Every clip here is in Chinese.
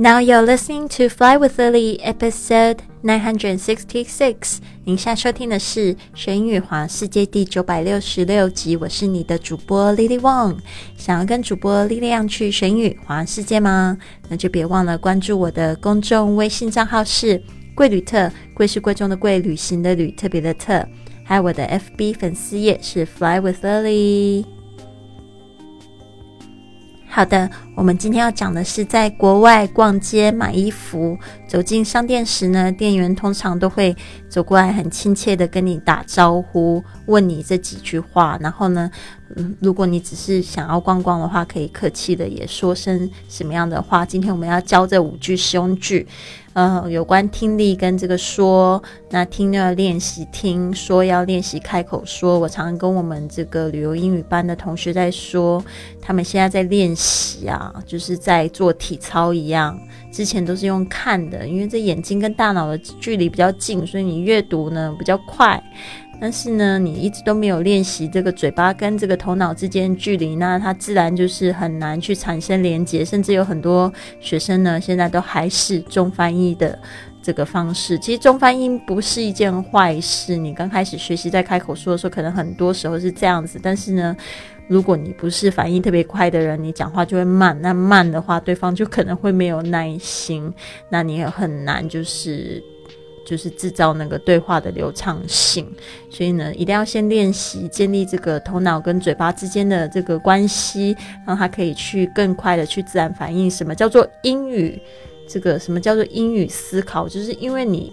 Now you're listening to Fly with Lily, episode nine hundred sixty-six。您现在收听的是《学英语环世界》第九百六十六集。我是你的主播 Lily Wong。想要跟主播力量去学英语环世界吗？那就别忘了关注我的公众微信账号是“贵旅特”，贵是贵重的贵，旅行的旅，特别的特。还有我的 FB 粉丝页是 Fly with Lily。好的，我们今天要讲的是在国外逛街买衣服，走进商店时呢，店员通常都会走过来，很亲切的跟你打招呼，问你这几句话。然后呢，嗯，如果你只是想要逛逛的话，可以客气的也说声什么样的话。今天我们要教这五句实用句。呃，有关听力跟这个说，那听要练习听，说要练习开口说。我常常跟我们这个旅游英语班的同学在说，他们现在在练习啊，就是在做体操一样。之前都是用看的，因为这眼睛跟大脑的距离比较近，所以你阅读呢比较快。但是呢，你一直都没有练习这个嘴巴跟这个头脑之间距离，那它自然就是很难去产生连接。甚至有很多学生呢，现在都还是中翻译的这个方式。其实中翻译不是一件坏事。你刚开始学习在开口说的时候，可能很多时候是这样子。但是呢，如果你不是反应特别快的人，你讲话就会慢。那慢的话，对方就可能会没有耐心，那你也很难就是。就是制造那个对话的流畅性，所以呢，一定要先练习建立这个头脑跟嘴巴之间的这个关系，让他可以去更快的去自然反应。什么叫做英语？这个什么叫做英语思考？就是因为你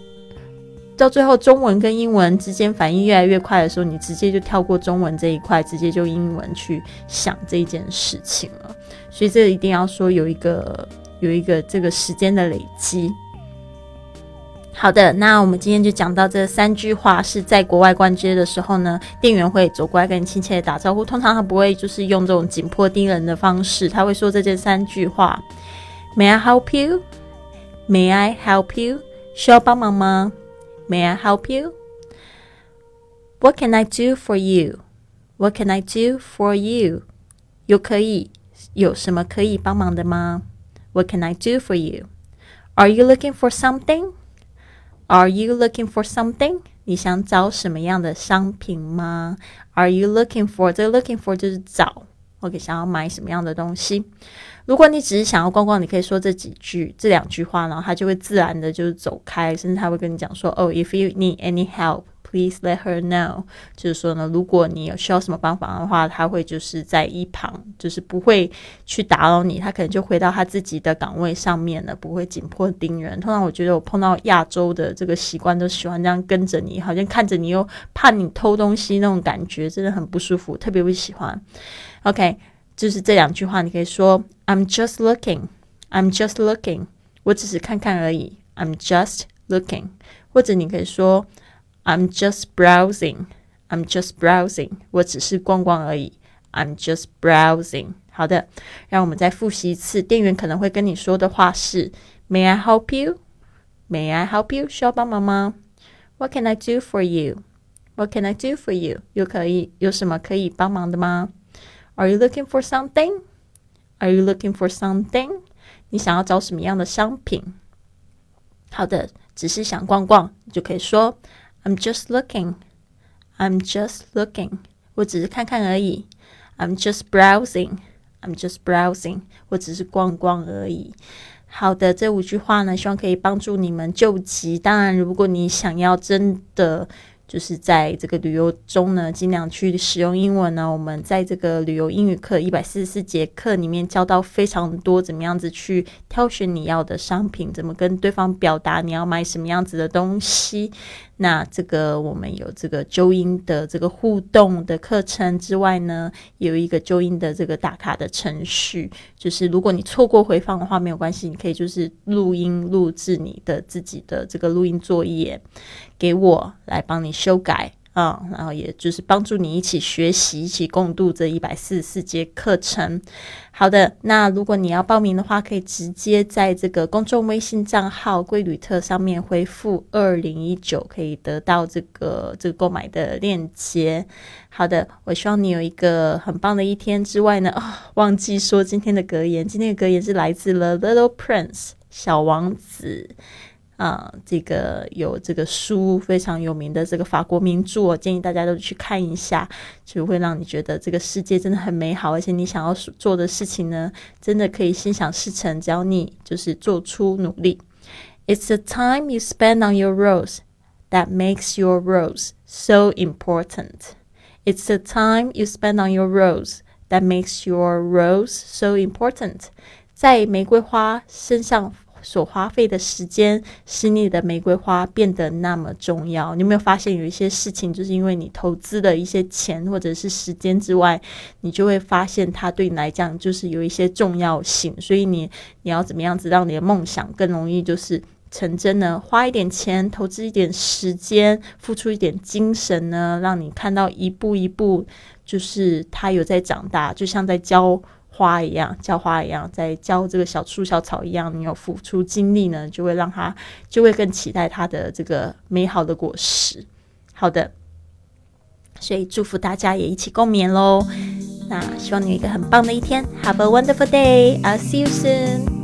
到最后中文跟英文之间反应越来越快的时候，你直接就跳过中文这一块，直接就英文去想这一件事情了。所以这一定要说有一个有一个这个时间的累积。好的，那我们今天就讲到这三句话，是在国外逛街的时候呢，店员会走过来跟你亲切的打招呼。通常他不会就是用这种紧迫盯人的方式，他会说这件三句话：May I help you? May I help you? 需要帮忙吗？May I help you? What can I do for you? What can I do for you? 有可以有什么可以帮忙的吗？What can I do for you? Are you looking for something? Are you looking for something？你想找什么样的商品吗？Are you looking for？这个 looking for 就是找，OK，想要买什么样的东西？如果你只是想要逛逛，你可以说这几句、这两句话，然后他就会自然的就是走开，甚至他会跟你讲说：“Oh, if you need any help。” Please let her know，就是说呢，如果你有需要什么帮忙的话，他会就是在一旁，就是不会去打扰你，他可能就回到他自己的岗位上面了，不会紧迫盯人。通常我觉得我碰到亚洲的这个习惯，都喜欢这样跟着你，好像看着你又怕你偷东西那种感觉，真的很不舒服，特别不喜欢。OK，就是这两句话，你可以说 I'm just looking，I'm just looking，我只是看看而已，I'm just looking，或者你可以说。I'm just browsing. I'm just browsing. 我只是逛逛而已。I'm just browsing. 好的，让我们再复习一次。店员可能会跟你说的话是：May I help you? May I help you? 需要帮忙吗？What can I do for you? What can I do for you? 有可以有什么可以帮忙的吗？Are you looking for something? Are you looking for something? 你想要找什么样的商品？好的，只是想逛逛，你就可以说。 I'm just looking. I'm just looking. 我只是看看而已。I'm just browsing. I'm just browsing. 我只是逛逛而已。好的，这五句话呢，希望可以帮助你们救急。当然，如果你想要真的。就是在这个旅游中呢，尽量去使用英文呢。我们在这个旅游英语课一百四十四节课里面教到非常多，怎么样子去挑选你要的商品，怎么跟对方表达你要买什么样子的东西。那这个我们有这个纠音的这个互动的课程之外呢，有一个纠音的这个打卡的程序。就是如果你错过回放的话，没有关系，你可以就是录音录制你的自己的这个录音作业。给我来帮你修改啊，然后也就是帮助你一起学习，一起共度这一百四十四节课程。好的，那如果你要报名的话，可以直接在这个公众微信账号“贵旅特”上面回复“二零一九”，可以得到这个这个购买的链接。好的，我希望你有一个很棒的一天。之外呢，啊，忘记说今天的格言，今天的格言是来自了《Little Prince》。小王子》啊，这个有这个书非常有名的这个法国名著，我建议大家都去看一下，就会让你觉得这个世界真的很美好，而且你想要做的事情呢，真的可以心想事成，只要你就是做出努力。It's the time you spend on your rose that makes your rose so important. It's the time you spend on your rose that makes your rose so important. 在玫瑰花身上所花费的时间，使你的玫瑰花变得那么重要。你有没有发现，有一些事情，就是因为你投资的一些钱或者是时间之外，你就会发现它对你来讲就是有一些重要性。所以你你要怎么样子让你的梦想更容易就是成真呢？花一点钱，投资一点时间，付出一点精神呢，让你看到一步一步，就是它有在长大，就像在教。花一样，浇花一样，在浇这个小树小草一样，你有付出精力呢，就会让它就会更期待它的这个美好的果实。好的，所以祝福大家也一起共勉喽。那希望你有一个很棒的一天，Have a wonderful day. I'll see you soon.